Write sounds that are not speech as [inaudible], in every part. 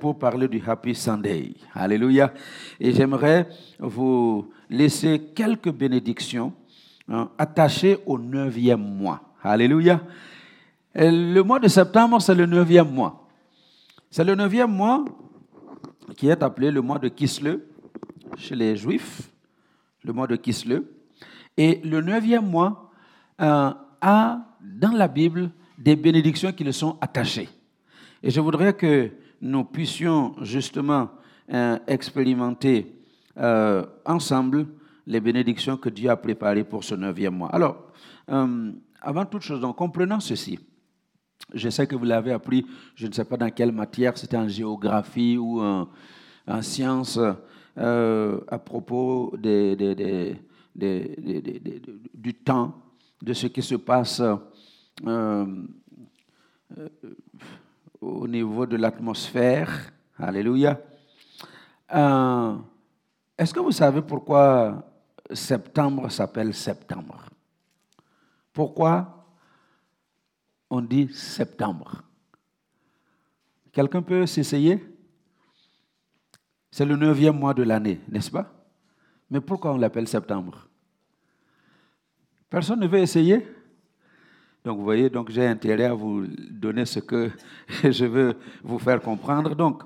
pour parler du Happy Sunday. Alléluia. Et j'aimerais vous laisser quelques bénédictions hein, attachées au neuvième mois. Alléluia. le mois de septembre, c'est le neuvième mois. C'est le neuvième mois qui est appelé le mois de Kisle chez les Juifs, le mois de Kisle. Et le neuvième mois euh, a dans la Bible des bénédictions qui le sont attachées. Et je voudrais que nous puissions justement euh, expérimenter euh, ensemble les bénédictions que Dieu a préparées pour ce neuvième mois. Alors, euh, avant toute chose, donc, comprenons ceci. Je sais que vous l'avez appris, je ne sais pas dans quelle matière, c'était en géographie ou en, en sciences, à propos du temps, de ce qui se passe au niveau de l'atmosphère. Alléluia. Euh, est-ce que vous savez pourquoi septembre s'appelle septembre? Pourquoi on dit septembre? Quelqu'un peut s'essayer? C'est le neuvième mois de l'année, n'est-ce pas? Mais pourquoi on l'appelle septembre? Personne ne veut essayer? Donc, vous voyez, donc j'ai intérêt à vous donner ce que [laughs] je veux vous faire comprendre. Donc,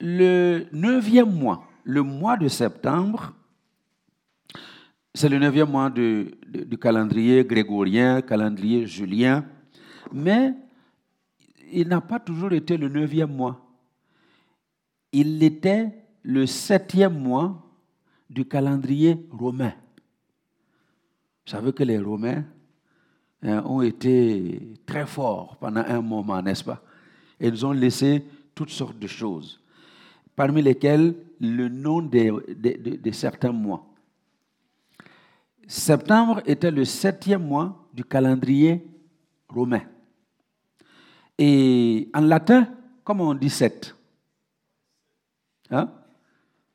le neuvième mois, le mois de septembre, c'est le neuvième mois du calendrier grégorien, calendrier julien, mais il n'a pas toujours été le neuvième mois. Il était le septième mois du calendrier romain. Vous savez que les Romains, ont été très forts pendant un moment, n'est-ce pas? Et ils ont laissé toutes sortes de choses, parmi lesquelles le nom de, certains mois. Septembre était le septième mois du calendrier romain. Et en latin, comment on dit sept? Hein?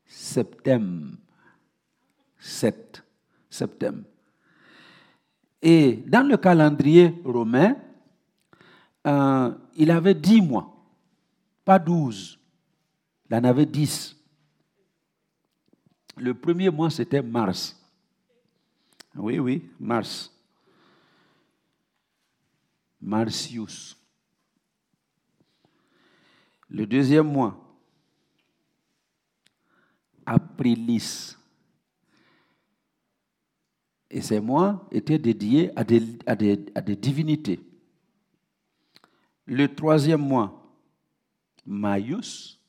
Septembre. Sept. Septembre. Et dans le calendrier romain, euh, il avait dix mois, pas douze. Il en avait dix. Le premier mois, c'était mars. Oui, oui, mars. Marcius. Le deuxième mois, aprilis. Et ces mois étaient dédiés à des, divinités. Le troisième mois, Maius.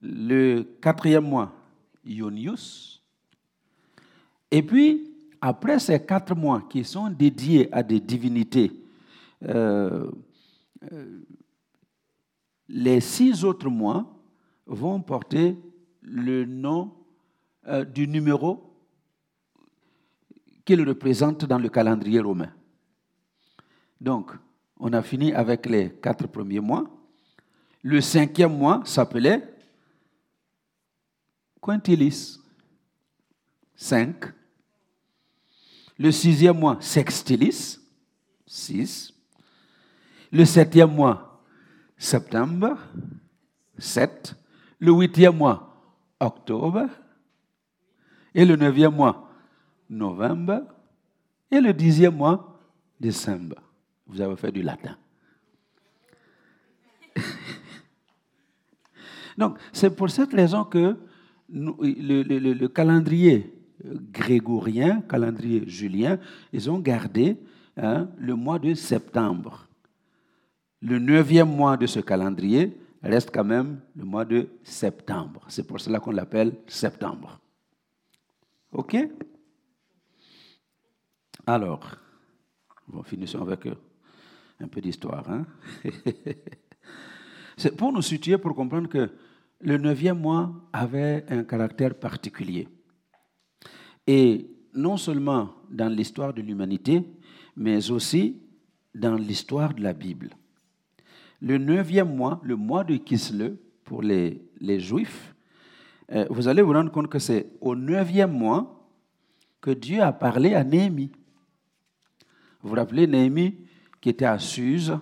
Le quatrième mois, Ionius. Et puis, après ces quatre mois qui sont dédiés à des divinités, euh, euh, les six autres mois vont porter le nom euh, du numéro qu'il représente dans le calendrier romain. Donc, on a fini avec les quatre premiers mois. Le cinquième mois s'appelait Quintilis, cinq. Le sixième mois, Sextilis, six. Le septième mois, septembre, sept. Le huitième mois, octobre. Et le neuvième mois, novembre, et le dixième mois, décembre. Vous avez fait du latin. [laughs] Donc, c'est pour cette raison que le, calendrier grégorien, calendrier julien, ils ont gardé hein, le mois de septembre. Le neuvième mois de ce calendrier reste quand même le mois de septembre. C'est pour cela qu'on l'appelle septembre. OK? Alors, finissons avec euh, un peu d'histoire. Hein? [laughs] C'est pour nous situer, pour comprendre que le neuvième mois avait un caractère particulier. Et non seulement dans l'histoire de l'humanité, mais aussi dans l'histoire de la Bible. Le neuvième mois, le mois de Kisle, pour les, les Juifs, euh, vous allez vous rendre compte que c'est au neuvième mois que Dieu a parlé à Néhémie. Vous vous rappelez Néhémie qui était à Suse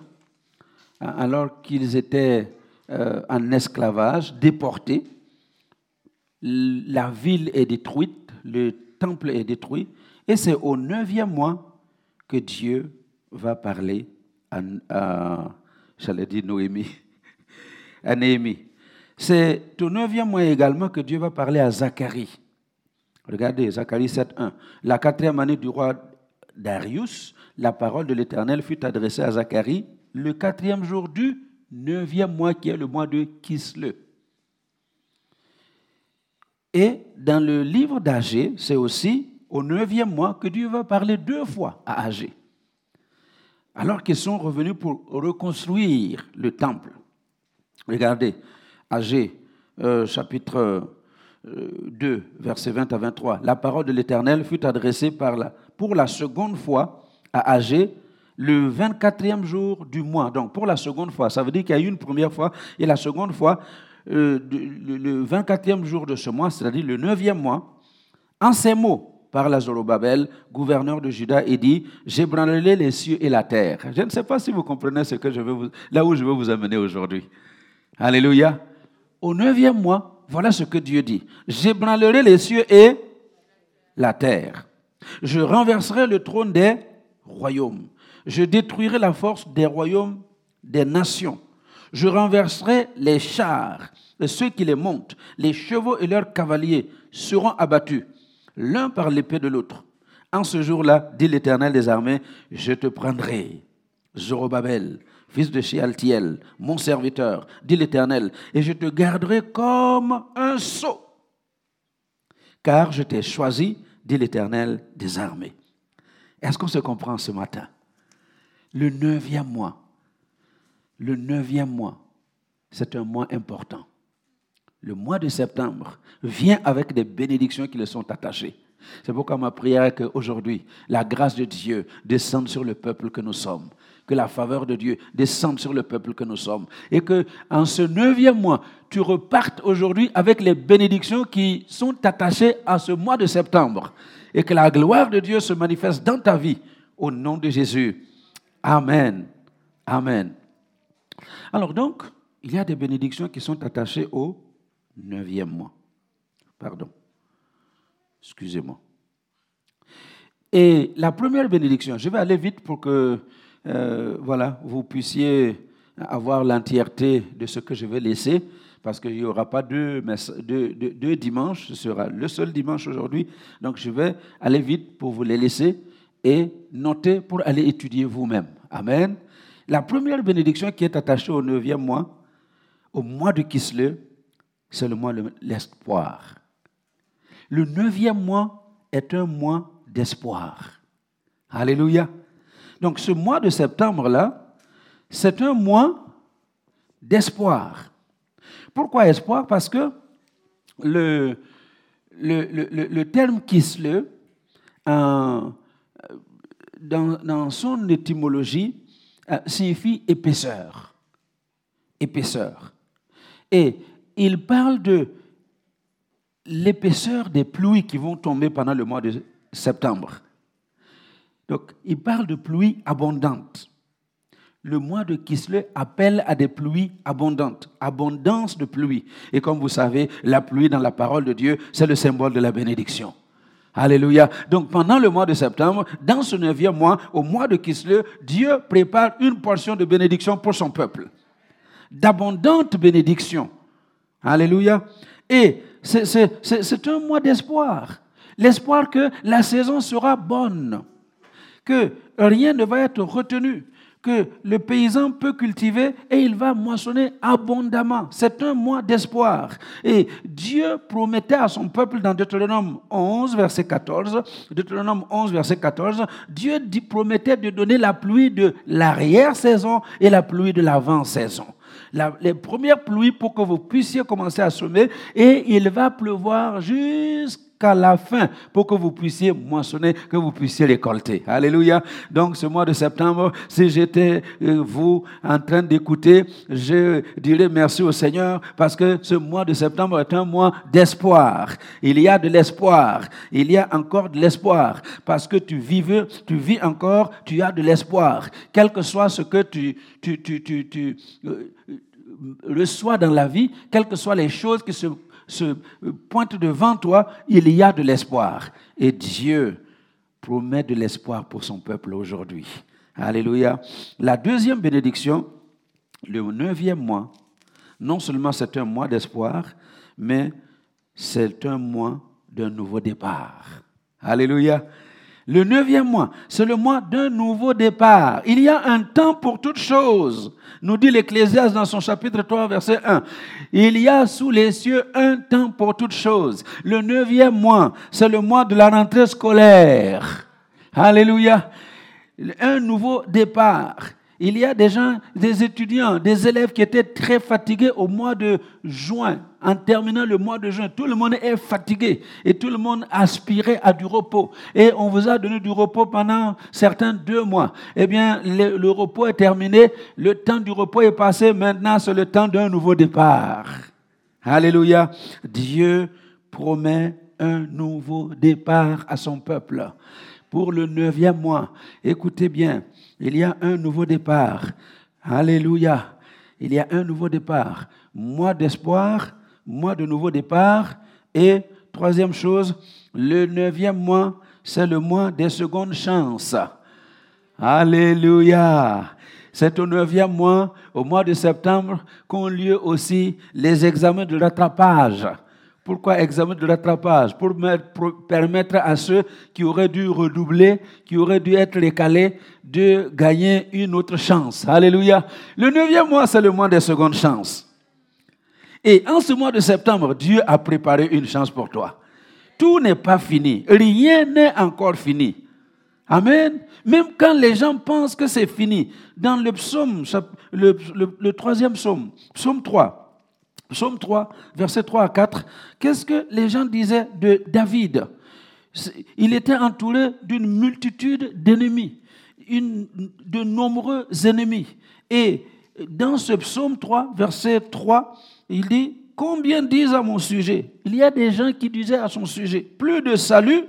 alors qu'ils étaient euh, en esclavage, déportés. La ville est détruite, le temple est détruit, et c'est au neuvième mois que Dieu va parler à, à j'allais dire Noémie, [laughs] à Néhémie. C'est au neuvième mois également que Dieu va parler à Zacharie. Regardez, Zacharie 7.1. La quatrième année du roi Darius, la parole de l'Éternel fut adressée à Zacharie le quatrième jour du neuvième mois, qui est le mois de Kisle. Et dans le livre d'Agé, c'est aussi au neuvième mois que Dieu va parler deux fois à Agé. Alors qu'ils sont revenus pour reconstruire le temple. Regardez, Agé, euh, chapitre 2, euh, versets 20 à 23. La parole de l'Éternel fut adressée par la, pour la seconde fois à Agé le 24e jour du mois. Donc, pour la seconde fois, ça veut dire qu'il y a eu une première fois et la seconde fois, euh, le 24e jour de ce mois, c'est-à-dire le 9e mois, en ces mots, par la Zorobabel, gouverneur de Juda, et dit J'ébranlerai les cieux et la terre. Je ne sais pas si vous comprenez ce que je veux là où je veux vous amener aujourd'hui. Alléluia. Au neuvième mois, voilà ce que Dieu dit J'ébranlerai les cieux et la terre. Je renverserai le trône des royaumes. Je détruirai la force des royaumes des nations. Je renverserai les chars et ceux qui les montent. Les chevaux et leurs cavaliers seront abattus, l'un par l'épée de l'autre. En ce jour-là, dit l'Éternel des armées, je te prendrai, Zorobabel, fils de Shealtiel, mon serviteur, dit l'Éternel, et je te garderai comme un sceau, car je t'ai choisi, dit l'Éternel des armées. Est-ce qu'on se comprend ce matin? Le neuvième mois, le neuvième mois, c'est un mois important. Le mois de septembre vient avec des bénédictions qui le sont attachées. C'est pourquoi ma prière est qu'aujourd'hui, la grâce de Dieu descende sur le peuple que nous sommes que la faveur de Dieu descende sur le peuple que nous sommes. Et que en ce neuvième mois, tu repartes aujourd'hui avec les bénédictions qui sont attachées à ce mois de septembre. Et que la gloire de Dieu se manifeste dans ta vie. Au nom de Jésus. Amen. Amen. Alors donc, il y a des bénédictions qui sont attachées au neuvième mois. Pardon. Excusez-moi. Et la première bénédiction, je vais aller vite pour que euh, voilà, vous puissiez avoir l'entièreté de ce que je vais laisser, parce qu'il n'y aura pas deux, deux, dimanches, ce sera le seul dimanche aujourd'hui. Donc je vais aller vite pour vous les laisser et noter pour aller étudier vous-même. Amen. La première bénédiction qui est attachée au neuvième mois, au mois de Kisle, c'est le mois de l'espoir. Le neuvième mois est un mois d'espoir. Alléluia. Donc ce mois de septembre-là, c'est un mois d'espoir. Pourquoi espoir? Parce que le, terme kisle, dans, dans son étymologie, euh, signifie épaisseur. Épaisseur. Et il parle de l'épaisseur des pluies qui vont tomber pendant le mois de septembre. Donc, il parle de pluies abondantes. Le mois de Kisle appelle à des pluies abondantes, abondance de pluie. Et comme vous savez, la pluie dans la parole de Dieu, c'est le symbole de la bénédiction. Alléluia. Donc pendant le mois de septembre, dans ce neuvième mois, au mois de Kisle, Dieu prépare une portion de bénédiction pour son peuple. D'abondantes bénédictions. Alléluia. Et c'est un mois d'espoir. L'espoir que la saison sera bonne que rien ne va être retenu, que le paysan peut cultiver et il va moissonner abondamment. C'est un mois d'espoir. Et Dieu promettait à son peuple dans Deutéronome 11, verset 14, Deutéronome 11, verset 14, Dieu promettait de donner la pluie de l'arrière-saison et la pluie de l'avant-saison. les premières pluies pour que vous puissiez commencer à semer et il va pleuvoir jusqu'à jusqu'à la fin pour que vous puissiez moissonner, que vous puissiez récolter. Alléluia. Donc ce mois de septembre, si j'étais euh, vous en train d'écouter, je dirais merci au Seigneur parce que ce mois de septembre est un mois d'espoir. Il y a de l'espoir. Il y a encore de l'espoir parce que tu vis, tu vis encore, tu as de l'espoir. Quel que soit ce que tu, tu, tu, tu, euh, reçois dans la vie, quelles que soient les choses qui se se pointe devant toi, il y a de l'espoir. Et Dieu promet de l'espoir pour son peuple aujourd'hui. Alléluia. La deuxième bénédiction, le neuvième mois, non seulement c'est un mois d'espoir, mais c'est un mois d'un nouveau départ. Alléluia. Le neuvième mois, c'est le mois d'un nouveau départ. Il y a un temps pour toutes choses, nous dit l'Ecclésiaste dans son chapitre 3, verset 1. Il y a sous les cieux un temps pour toutes choses. Le neuvième mois, c'est le mois de la rentrée scolaire. Alléluia. Un nouveau départ. Il y a des gens, des étudiants, des élèves qui étaient très fatigués au mois de juin. En terminant le mois de juin, tout le monde est fatigué et tout le monde aspirait à du repos. Et on vous a donné du repos pendant certains deux mois. Eh bien, le, repos est terminé, le temps du repos est passé, maintenant c'est le temps d'un nouveau départ. Alléluia. Dieu promet un nouveau départ à son peuple pour le neuvième mois. Écoutez bien, il y a un nouveau départ. Alléluia. Il y a un nouveau départ. Mois d'espoir, mois de nouveau départ. Et troisième chose, le neuvième mois, c'est le mois des secondes chances. Alléluia. C'est au neuvième mois, au mois de septembre, qu'ont lieu aussi les examens de rattrapage. Pourquoi examen de rattrapage? Pour permettre à ceux qui auraient dû redoubler, qui auraient dû être récalés, de gagner une autre chance. Alléluia. Le neuvième mois, c'est le mois des secondes chances. Et en ce mois de septembre, Dieu a préparé une chance pour toi. Tout n'est pas fini. Rien n'est encore fini. Amen. Même quand les gens pensent que c'est fini, dans le psaume, le, le troisième psaume, psaume 3, Psaume 3, verset 3 à 4, qu'est-ce que les gens disaient de David? Il était entouré d'une multitude d'ennemis, de nombreux ennemis. Et dans ce psaume 3, verset 3, il dit, combien disent à mon sujet? Il y a des gens qui disaient à son sujet, plus de salut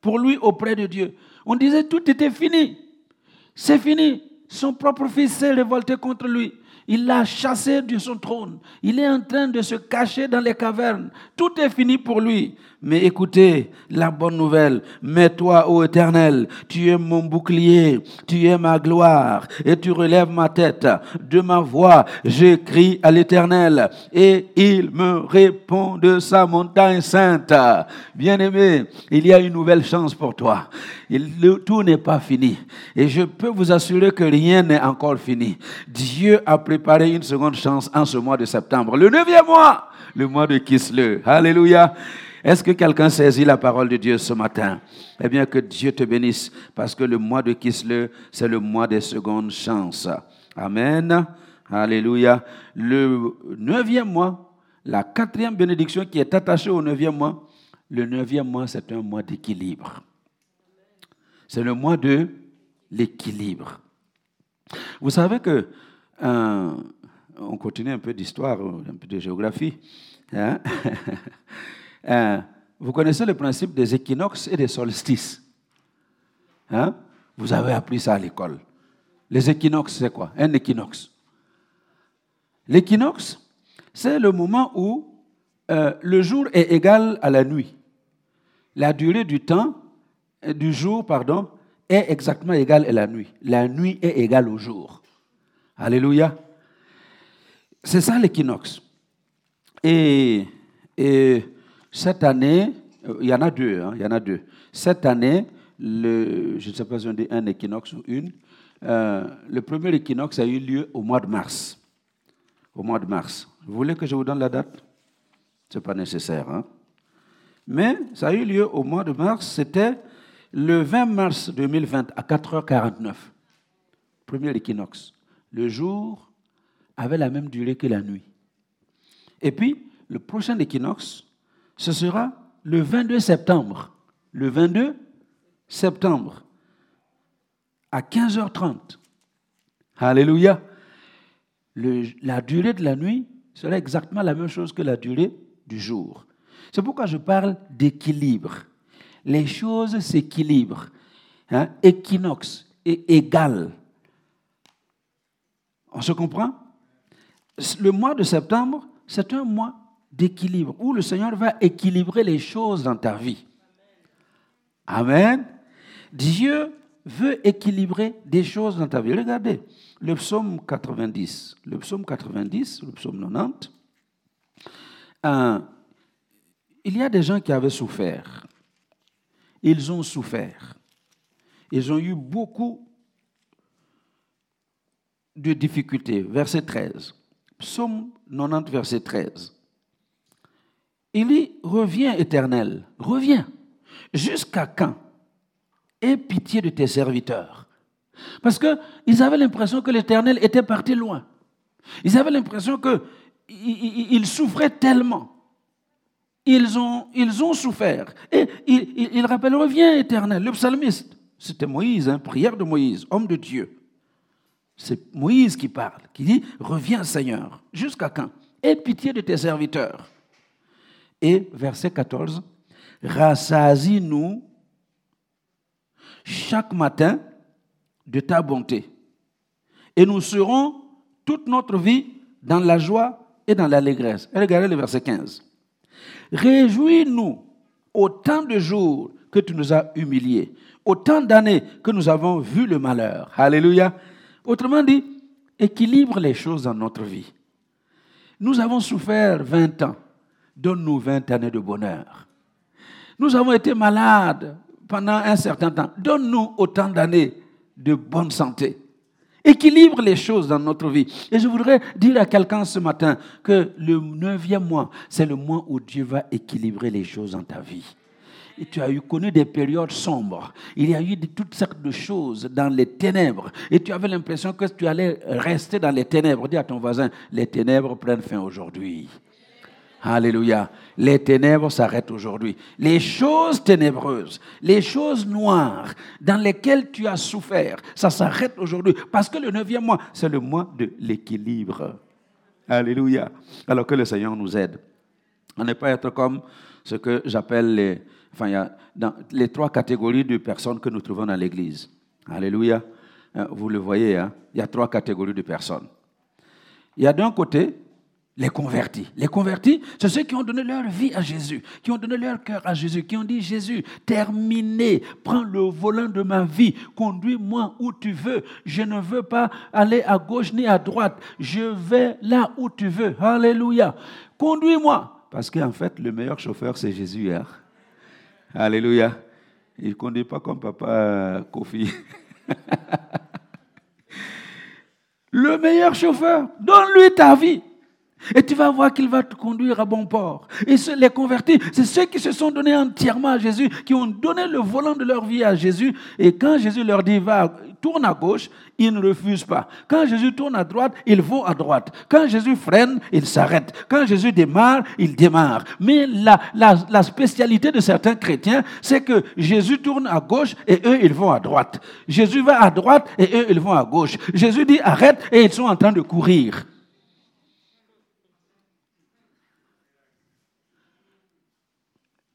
pour lui auprès de Dieu. On disait, tout était fini. C'est fini. Son propre fils s'est révolté contre lui. Il l'a chassé de son trône. Il est en train de se cacher dans les cavernes. Tout est fini pour lui. Mais écoutez la bonne nouvelle. Mais toi, ô Éternel, tu es mon bouclier, tu es ma gloire, et tu relèves ma tête. De ma voix, j'écris à l'Éternel, et il me répond de sa montagne sainte. Bien-aimé, il y a une nouvelle chance pour toi. tout n'est pas fini. Et je peux vous assurer que rien n'est encore fini. Dieu a préparé une seconde chance en ce mois de septembre. Le neuvième mois, le mois de Kisle. Alléluia. Est-ce que quelqu'un saisit la parole de Dieu ce matin? Eh bien, que Dieu te bénisse, parce que le mois de Kisle, c'est le mois des secondes chances. Amen. Alléluia. Le neuvième mois, la quatrième bénédiction qui est attachée au neuvième mois, le neuvième mois, c'est un mois d'équilibre. C'est le mois de l'équilibre. Vous savez que, euh, on continue un peu d'histoire, un peu de géographie. Hein? [laughs] Euh, vous connaissez le principe des équinoxes et des solstices. Hein? Vous avez appris ça à l'école. Les équinoxes, c'est quoi? Un équinoxe. L'équinoxe, c'est le moment où euh, le jour est égal à la nuit. La durée du temps, euh, du jour, pardon, est exactement égale à la nuit. La nuit est égale au jour. Alléluia. C'est ça l'équinoxe. Et, et cette année, euh, il y en a deux, hein, il y en a deux. Cette année, je ne sais pas si on dit un équinoxe ou une, euh, le premier équinoxe a eu lieu au mois de mars. Au mois de mars. Vous voulez que je vous donne la date? Ce n'est pas nécessaire. Hein? Mais ça a eu lieu au mois de mars, c'était le 20 mars 2020 à 4h49. Premier équinoxe. Le jour avait la même durée que la nuit. Et puis, le prochain équinoxe, ce sera le 22 septembre, le 22 septembre, à 15h30, Alléluia, la durée de la nuit serait exactement la même chose que la durée du jour. C'est pourquoi je parle d'équilibre. Les choses s'équilibrent. Hein? Équinoxe et égal. On se comprend? Le mois de septembre, c'est un mois d'équilibre où le Seigneur va équilibrer les choses dans ta vie. Amen. Dieu veut équilibrer des choses dans ta vie. Regardez, le psaume 90, le psaume 90, le psaume 90, euh, il y a des gens qui avaient souffert. Ils ont souffert. Ils ont eu beaucoup de difficultés. Verset 13. Psaume 90, verset 13. Il dit, reviens éternel, reviens. Jusqu'à quand? Aie pitié de tes serviteurs. Parce qu'ils avaient l'impression que l'éternel était parti loin. Ils avaient l'impression qu'ils souffraient tellement. Ils ont, ils ont souffert. Et il, il, rappelle, reviens éternel. Le psalmiste, c'était Moïse, hein, prière de Moïse, homme de Dieu. C'est Moïse qui parle, qui dit, reviens Seigneur. Jusqu'à quand? Aie pitié de tes serviteurs. Et verset 14, rassasie-nous chaque matin de ta bonté. Et nous serons toute notre vie dans la joie et dans l'allégresse. Regardez le verset 15. Réjouis-nous autant de jours que tu nous as humiliés, autant d'années que nous avons vu le malheur. Alléluia. Autrement dit, équilibre les choses dans notre vie. Nous avons souffert 20 ans. Donne-nous 20 années de bonheur. Nous avons été malades pendant un certain temps. Donne-nous autant d'années de bonne santé. Équilibre les choses dans notre vie. Et je voudrais dire à quelqu'un ce matin que le neuvième mois, c'est le mois où Dieu va équilibrer les choses dans ta vie. Tu as eu connu des périodes sombres. Il y a eu toutes sortes de choses dans les ténèbres. Et tu avais l'impression que tu allais rester dans les ténèbres. Dis à ton voisin, les ténèbres prennent fin aujourd'hui. Alléluia. Les ténèbres s'arrêtent aujourd'hui. Les choses ténébreuses, les choses noires dans lesquelles tu as souffert, ça s'arrête aujourd'hui. Parce que le neuvième mois, c'est le mois de l'équilibre. Alléluia. Alors que le Seigneur nous aide. On n'est pas être comme ce que j'appelle les, enfin, il y a les trois catégories de personnes que nous trouvons dans l'Église. Alléluia. Euh, vous le voyez, hein? il y a trois catégories de personnes. Il y a d'un côté les convertis. Les convertis, c'est ceux qui ont donné leur vie à Jésus, qui ont donné leur cœur à Jésus, qui ont dit Jésus, terminé, prends le volant de ma vie, conduis-moi où tu veux. Je ne veux pas aller à gauche ni à droite. Je vais là où tu veux. Alléluia. Conduis-moi. Parce qu'en fait, le meilleur chauffeur, c'est Jésus. Hein. Alléluia. Il ne conduit pas comme papa Kofi. [laughs] le meilleur chauffeur, donne-lui ta vie. Et tu vas voir qu'il va te conduire à bon port. Et les convertis, c'est ceux qui se sont donnés entièrement à Jésus, qui ont donné le volant de leur vie à Jésus. Et quand Jésus leur dit, va, tourne à gauche, ils ne refusent pas. Quand Jésus tourne à droite, ils vont à droite. Quand Jésus freine, ils s'arrêtent. Quand Jésus démarre, ils démarrent. Mais la, la spécialité de certains chrétiens, c'est que Jésus tourne à gauche et eux, ils vont à droite. Jésus va à droite et eux, ils vont à gauche. Jésus dit arrête et ils sont en train de courir.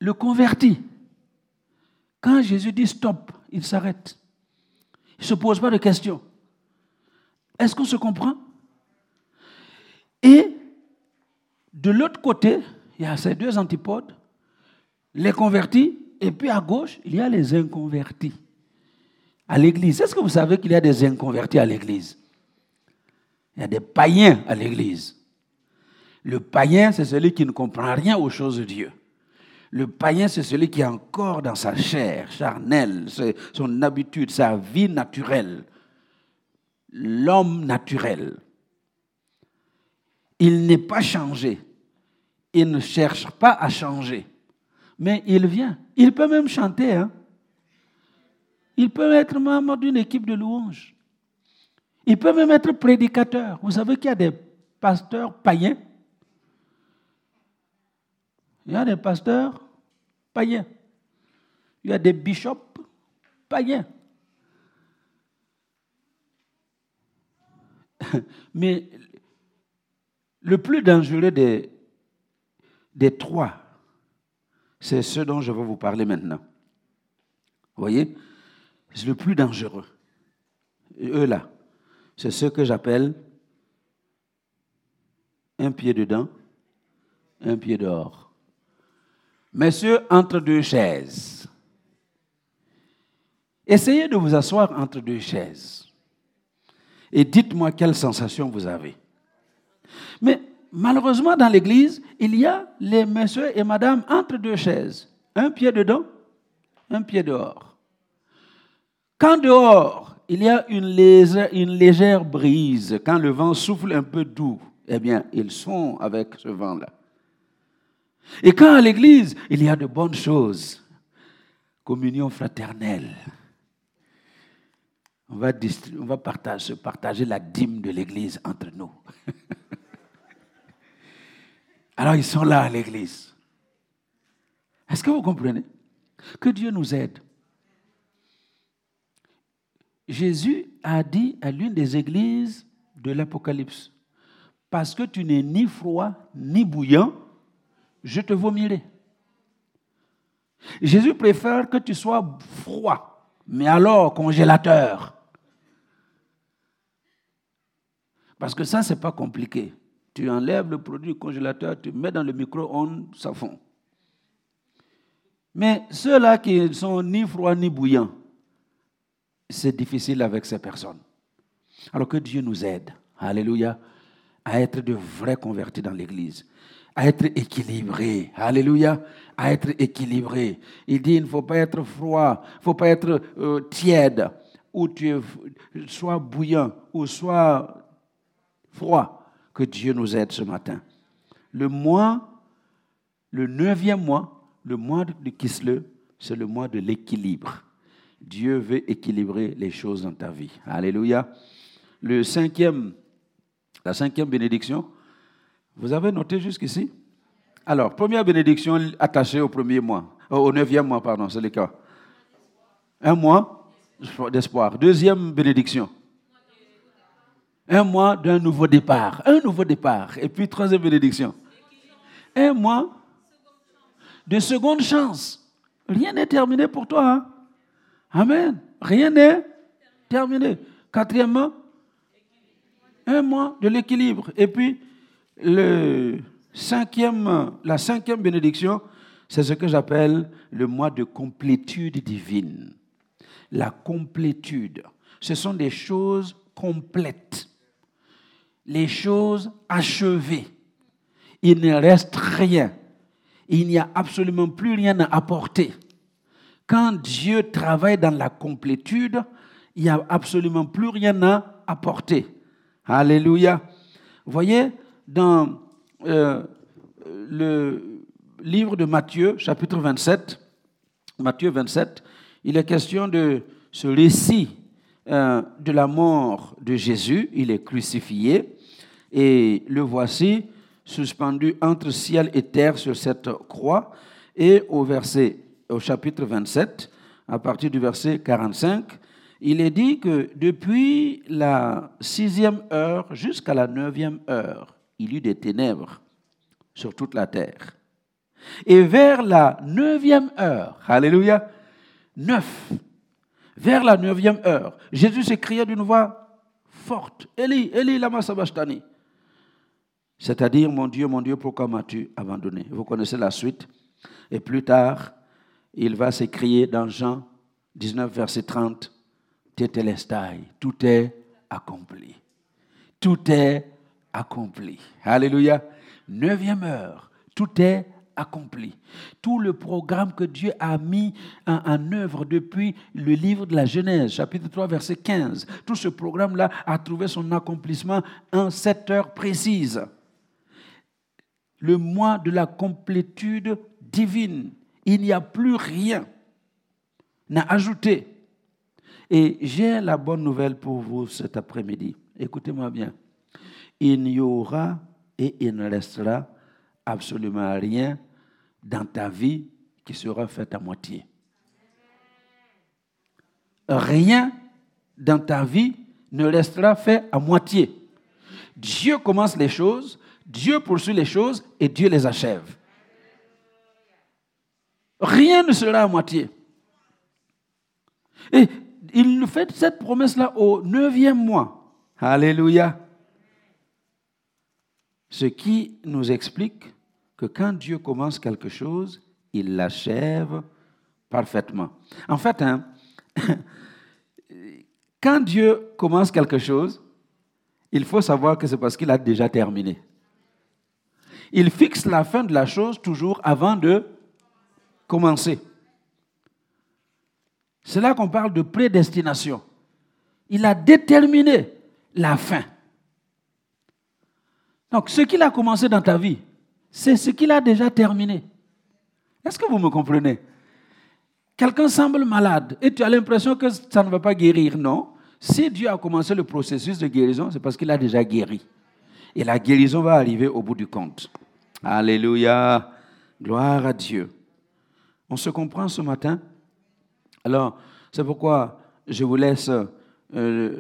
le converti, quand Jésus dit stop, il s'arrête. Il ne se pose pas de questions. Est-ce qu'on se comprend? Et de l'autre côté, il y a ces deux antipodes, les convertis, et puis à gauche, il y a les inconvertis. À l'église, est-ce que vous savez qu'il y a des inconvertis à l'église? Il y a des païens à l'église. Le païen, c'est celui qui ne comprend rien aux choses de Dieu. Le païen, c'est celui qui est encore dans sa chair charnelle, son habitude, sa vie naturelle. L'homme naturel. Il n'est pas changé. Il ne cherche pas à changer. Mais il vient. Il peut même chanter. Hein? Il peut être membre d'une équipe de louanges. Il peut même être prédicateur. Vous savez qu'il y a des pasteurs païens il y a des pasteurs païens. Il y a des bishops païens. [laughs] Mais le plus dangereux des, des trois, c'est ce dont je vais vous parler maintenant. Vous voyez? C'est le plus dangereux. eux là, c'est ce que j'appelle un pied dedans, un pied dehors. Messieurs, entre deux chaises. Essayez de vous asseoir entre deux chaises. Et dites-moi quelle sensation vous avez. Mais malheureusement, dans l'église, il y a les messieurs et madame entre deux chaises. Un pied dedans, un pied dehors. Quand dehors, il y a une légère, une légère brise, quand le vent souffle un peu doux, eh bien, ils sont avec ce vent-là. Et quand à l'église, il y a de bonnes choses, communion fraternelle, on va, on va partager, partager la dîme de l'église entre nous. [laughs] Alors ils sont là à l'église. Est-ce que vous comprenez? Que Dieu nous aide. Jésus a dit à l'une des églises de l'Apocalypse, parce que tu n'es ni froid ni bouillant, je te vomirai. Jésus préfère que tu sois froid, mais alors congélateur. Parce que ça, ce n'est pas compliqué. Tu enlèves le produit congélateur, tu mets dans le micro-ondes, ça fond. Mais ceux-là qui ne sont ni froids ni bouillants, c'est difficile avec ces personnes. Alors que Dieu nous aide, alléluia, à être de vrais convertis dans l'Église, à être équilibrés, alléluia, à être équilibrés. Il dit, il ne faut pas être froid, il ne faut pas être euh, tiède, ou tu sois bouillant, ou soit froid. Que Dieu nous aide ce matin. Le mois, le neuvième mois, le mois de Kisle, c'est le mois de l'équilibre. Dieu veut équilibrer les choses dans ta vie. Alléluia. Le cinquième, la cinquième bénédiction, vous avez noté jusqu'ici? Alors, première bénédiction attachée au premier mois, au neuvième mois, pardon, c'est le cas. Un mois d'espoir. Deuxième bénédiction. Un mois d'un nouveau départ. Un nouveau départ. Et puis, troisième bénédiction. Un mois de seconde chance. Rien n'est terminé pour toi. Hein? Amen. Rien n'est terminé. Quatrièmement, un mois de l'équilibre. Et puis, le cinquième, la cinquième bénédiction, c'est ce que j'appelle le mois de complétude divine. La complétude. Ce sont des choses complètes. Les choses achevées. Il ne reste rien. Il n'y a absolument plus rien à apporter. Quand Dieu travaille dans la complétude, il n'y a absolument plus rien à apporter. Alléluia. Vous voyez, dans euh, le livre de Matthieu, chapitre 27, Matthieu 27, il est question de ce récit euh, de la mort de Jésus. Il est crucifié et le voici suspendu entre ciel et terre sur cette croix. Et au verset au chapitre 27, à partir du verset 45, il est dit que depuis la sixième heure jusqu'à la neuvième heure, il y eut des ténèbres sur toute la terre. Et vers la neuvième heure, alléluia, neuf, vers la neuvième heure, Jésus s'écria d'une voix forte, Eli, Eli, lama sabachthani. C'est-à-dire, mon Dieu, mon Dieu, pourquoi m'as-tu abandonné? Vous connaissez la suite. Et plus tard, il va s'écrier dans Jean 19, verset 30, Tétélestai, tout est accompli. Tout est accompli. Alléluia. Neuvième heure, tout est accompli. Tout le programme que Dieu a mis en, en, œuvre depuis le livre de la Genèse, chapitre 3, verset 15, tout ce programme-là a trouvé son accomplissement en cette heure précise. Le mois de la complétude divine il n'y a plus rien à ajouter. Et j'ai la bonne nouvelle pour vous cet après-midi. Écoutez-moi bien. Il n'y aura et il ne restera absolument rien dans ta vie qui sera fait à moitié. Rien dans ta vie ne restera fait à moitié. Dieu commence les choses, Dieu poursuit les choses et Dieu les achève. Rien ne sera à moitié. Et il nous fait cette promesse-là au neuvième mois. Alléluia. Ce qui nous explique que quand Dieu commence quelque chose, il l'achève parfaitement. En fait, hein, [laughs] quand Dieu commence quelque chose, il faut savoir que c'est parce qu'il a déjà terminé. Il fixe la fin de la chose toujours avant de commencer. C'est là qu'on parle de prédestination. Il a déterminé la fin. Donc, ce qu'il a commencé dans ta vie, c'est ce qu'il a déjà terminé. Est-ce que vous me comprenez? Quelqu'un semble malade et tu as l'impression que ça ne va pas guérir. Non. Si Dieu a commencé le processus de guérison, c'est parce qu'il a déjà guéri. Et la guérison va arriver au bout du compte. Alléluia. Gloire à Dieu. On se comprend ce matin? Alors, c'est pourquoi je vous laisse euh,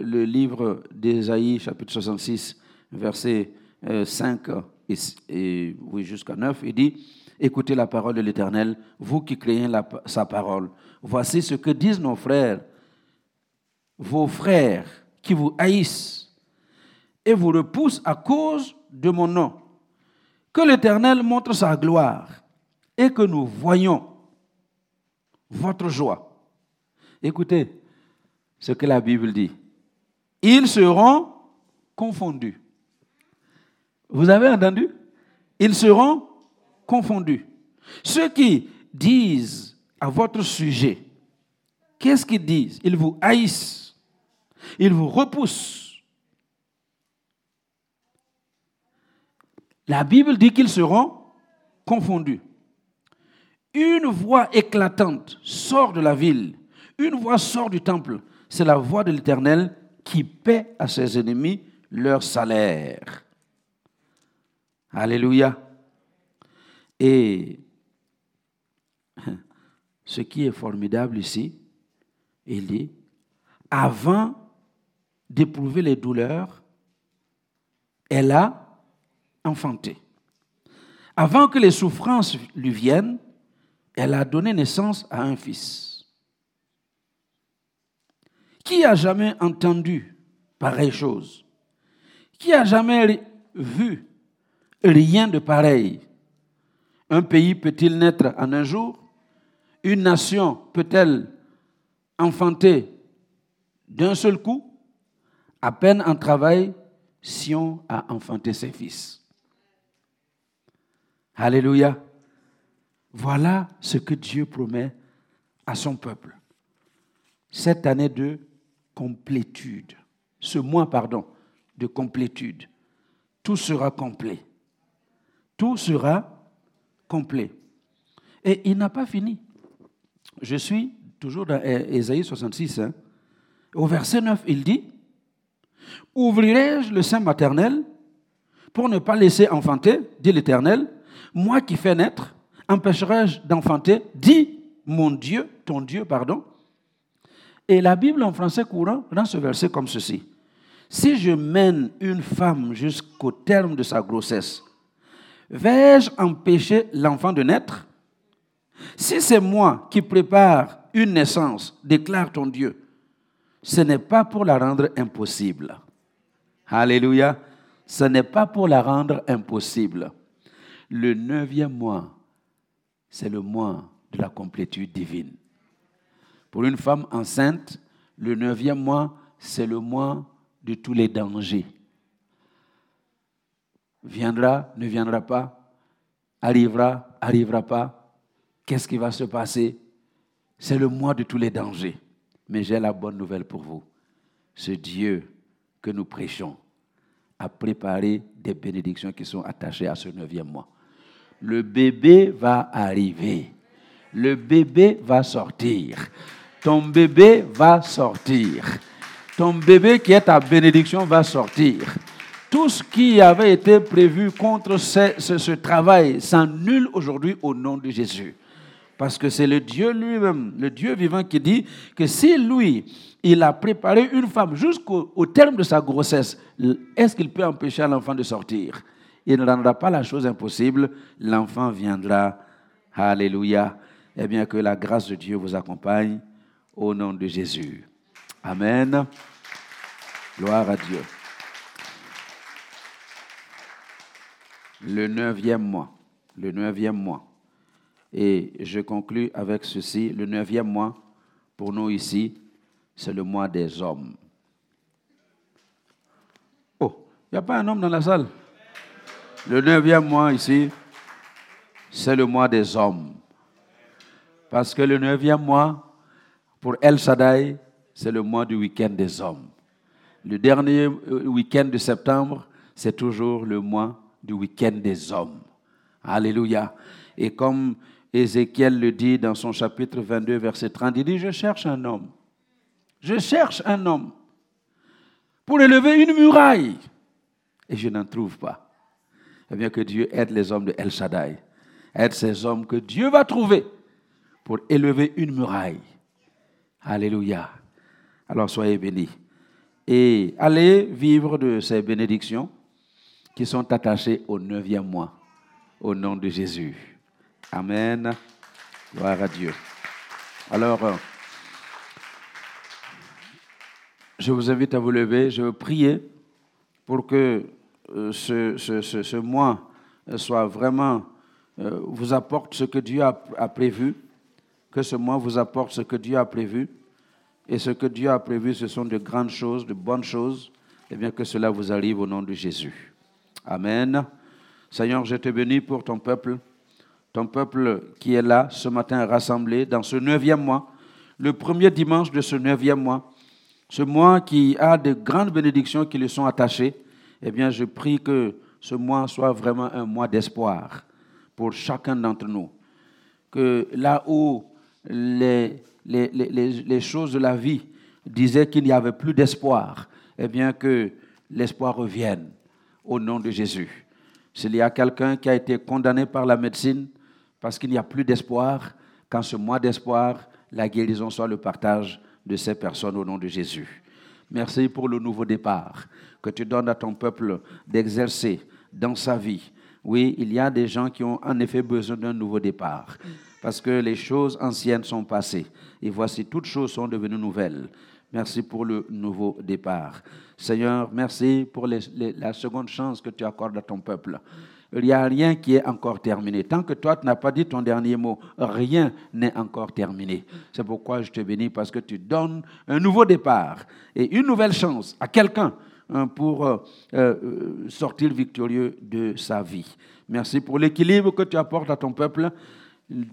le livre d'Ésaïe, chapitre 66, verset 5 euh, et, oui, jusqu'à 9. Il dit Écoutez la parole de l'Éternel, vous qui créez sa parole. Voici ce que disent nos frères, vos frères qui vous haïssent et vous repoussent à cause de mon nom. Que l'Éternel montre sa gloire et que nous voyons votre joie. Écoutez ce que la Bible dit. Ils seront confondus. Vous avez entendu? Ils seront confondus. Ceux qui disent à votre sujet, qu'est-ce qu'ils disent? Ils vous haïssent, ils vous repoussent. La Bible dit qu'ils seront confondus. Une voix éclatante sort de la ville, une voix sort du temple. C'est la voix de l'Éternel qui paie à ses ennemis leur salaire. Alléluia. Et ce qui est formidable ici, il dit, avant d'éprouver les douleurs, elle a enfanté. Avant que les souffrances lui viennent, elle a donné naissance à un fils. Qui a jamais entendu pareille chose? Qui a jamais vu rien de pareil. Un pays peut-il naître en un jour? Une nation peut-elle enfanter d'un seul coup? À peine en travail, Sion a enfanté ses fils. Alléluia. Voilà ce que Dieu promet à son peuple. Cette année de complétude, ce mois, pardon, de complétude, tout sera complet tout sera complet. Et il n'a pas fini. Je suis toujours dans Ésaïe 66. Hein. Au verset 9, il dit, Ouvrirai-je le sein maternel pour ne pas laisser enfanter, dit l'Éternel, moi qui fais naître, empêcherai-je d'enfanter, dit mon Dieu, ton Dieu, pardon? Et la Bible en français courant rend ce verset comme ceci. Si je mène une femme jusqu'au terme de sa grossesse, Vais-je empêcher l'enfant de naître? Si c'est moi qui prépare une naissance, déclare ton Dieu, ce n'est pas pour la rendre impossible. Alléluia. Ce n'est pas pour la rendre impossible. Le neuvième mois, c'est le mois de la complétude divine. Pour une femme enceinte, le neuvième mois, c'est le mois de tous les dangers viendra, ne viendra pas, arrivera, arrivera pas, qu'est-ce qui va se passer? C'est le mois de tous les dangers. Mais j'ai la bonne nouvelle pour vous. Ce Dieu que nous prêchons a préparé des bénédictions qui sont attachées à ce neuvième mois. Le bébé va arriver. Le bébé va sortir. Ton bébé va sortir. Ton bébé qui est ta bénédiction va sortir tout ce qui avait été prévu contre ce, travail s'annule aujourd'hui au nom de Jésus. Parce que c'est le Dieu lui-même, le Dieu vivant qui dit que si lui, il a préparé une femme jusqu'au terme de sa grossesse, est-ce qu'il peut empêcher l'enfant de sortir? Il ne rendra pas la chose impossible, l'enfant viendra. Alléluia. Eh bien, que la grâce de Dieu vous accompagne au nom de Jésus. Amen. Gloire à Dieu. Le neuvième mois. Le neuvième mois. Et je conclus avec ceci. Le neuvième mois, pour nous ici, c'est le mois des hommes. Oh, il n'y a pas un homme dans la salle? Le neuvième mois ici, c'est le mois des hommes. Parce que le neuvième mois, pour El Shaddai, c'est le mois du week-end des hommes. Le dernier euh, week-end de septembre, c'est toujours le mois du week-end des hommes. Alléluia. Et comme Ézéchiel le dit dans son chapitre 22, verset 30, il dit, je cherche un homme. Je cherche un homme pour élever une muraille. Et je n'en trouve pas. Eh bien, que Dieu aide les hommes de El Shaddai. Aide ces hommes que Dieu va trouver pour élever une muraille. Alléluia. Alors soyez bénis. Et allez vivre de ces bénédictions qui sont attachées au neuvième mois, au nom de Jésus. Amen. Gloire à Dieu. Alors, euh, je vous invite à vous lever. Je veux prier pour que euh, ce, ce, mois soit vraiment, euh, vous apporte ce que Dieu a prévu, que ce mois vous apporte ce que Dieu a prévu et ce que Dieu a prévu, ce sont de grandes choses, de bonnes choses, et bien que cela vous arrive au nom de Jésus. Amen. Seigneur, je te bénis pour ton peuple, ton peuple qui est là ce matin rassemblé dans ce neuvième mois, le premier dimanche de ce neuvième mois, ce mois qui a de grandes bénédictions qui lui sont attachées. Eh bien, je prie que ce mois soit vraiment un mois d'espoir pour chacun d'entre nous. Que là où les les, choses de la vie disaient qu'il n'y avait plus d'espoir, eh bien que l'espoir revienne au nom de Jésus. S'il y a quelqu'un qui a été condamné par la médecine parce qu'il n'y a plus d'espoir, qu'en ce mois d'espoir, la guérison soit le partage de ces personnes au nom de Jésus. Merci pour le nouveau départ que tu donnes à ton peuple d'exercer dans sa vie. Oui, il y a des gens qui ont en effet besoin d'un nouveau départ parce que les choses anciennes sont passées et voici toutes choses sont devenues nouvelles. Merci pour le nouveau départ. Seigneur, merci pour la seconde chance que tu accordes à ton peuple. Il n'y a rien qui est encore terminé. Tant que toi, tu n'as pas dit ton dernier mot, rien n'est encore terminé. C'est pourquoi je te bénis parce que tu donnes un nouveau départ et une nouvelle chance à quelqu'un hein, pour euh, euh, sortir victorieux de sa vie. Merci pour l'équilibre que tu apportes à ton peuple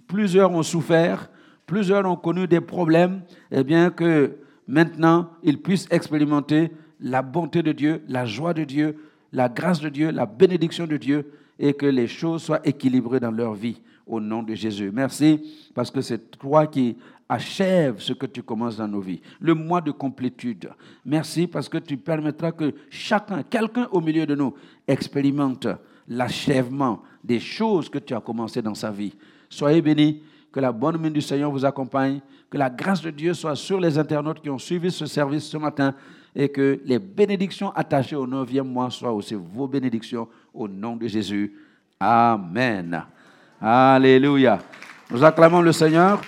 plusieurs ont souffert, plusieurs ont connu des problèmes, et eh bien que maintenant ils puissent expérimenter la bonté de Dieu, la joie de Dieu, la grâce de Dieu, la bénédiction de Dieu, et que les choses soient équilibrées dans leur vie au nom de Jésus. Merci parce que c'est toi qui achèves ce que tu commences dans nos vies, le mois de complétude. Merci parce que tu permettras que chacun, quelqu'un au milieu de nous, expérimente l'achèvement des choses que tu as commencées dans sa vie. Soyez bénis, que la bonne main du Seigneur vous accompagne, que la grâce de Dieu soit sur les internautes qui ont suivi ce service ce matin et que les bénédictions attachées au neuvième mois soient aussi vos bénédictions au nom de Jésus. Amen. Alléluia. Nous acclamons le Seigneur.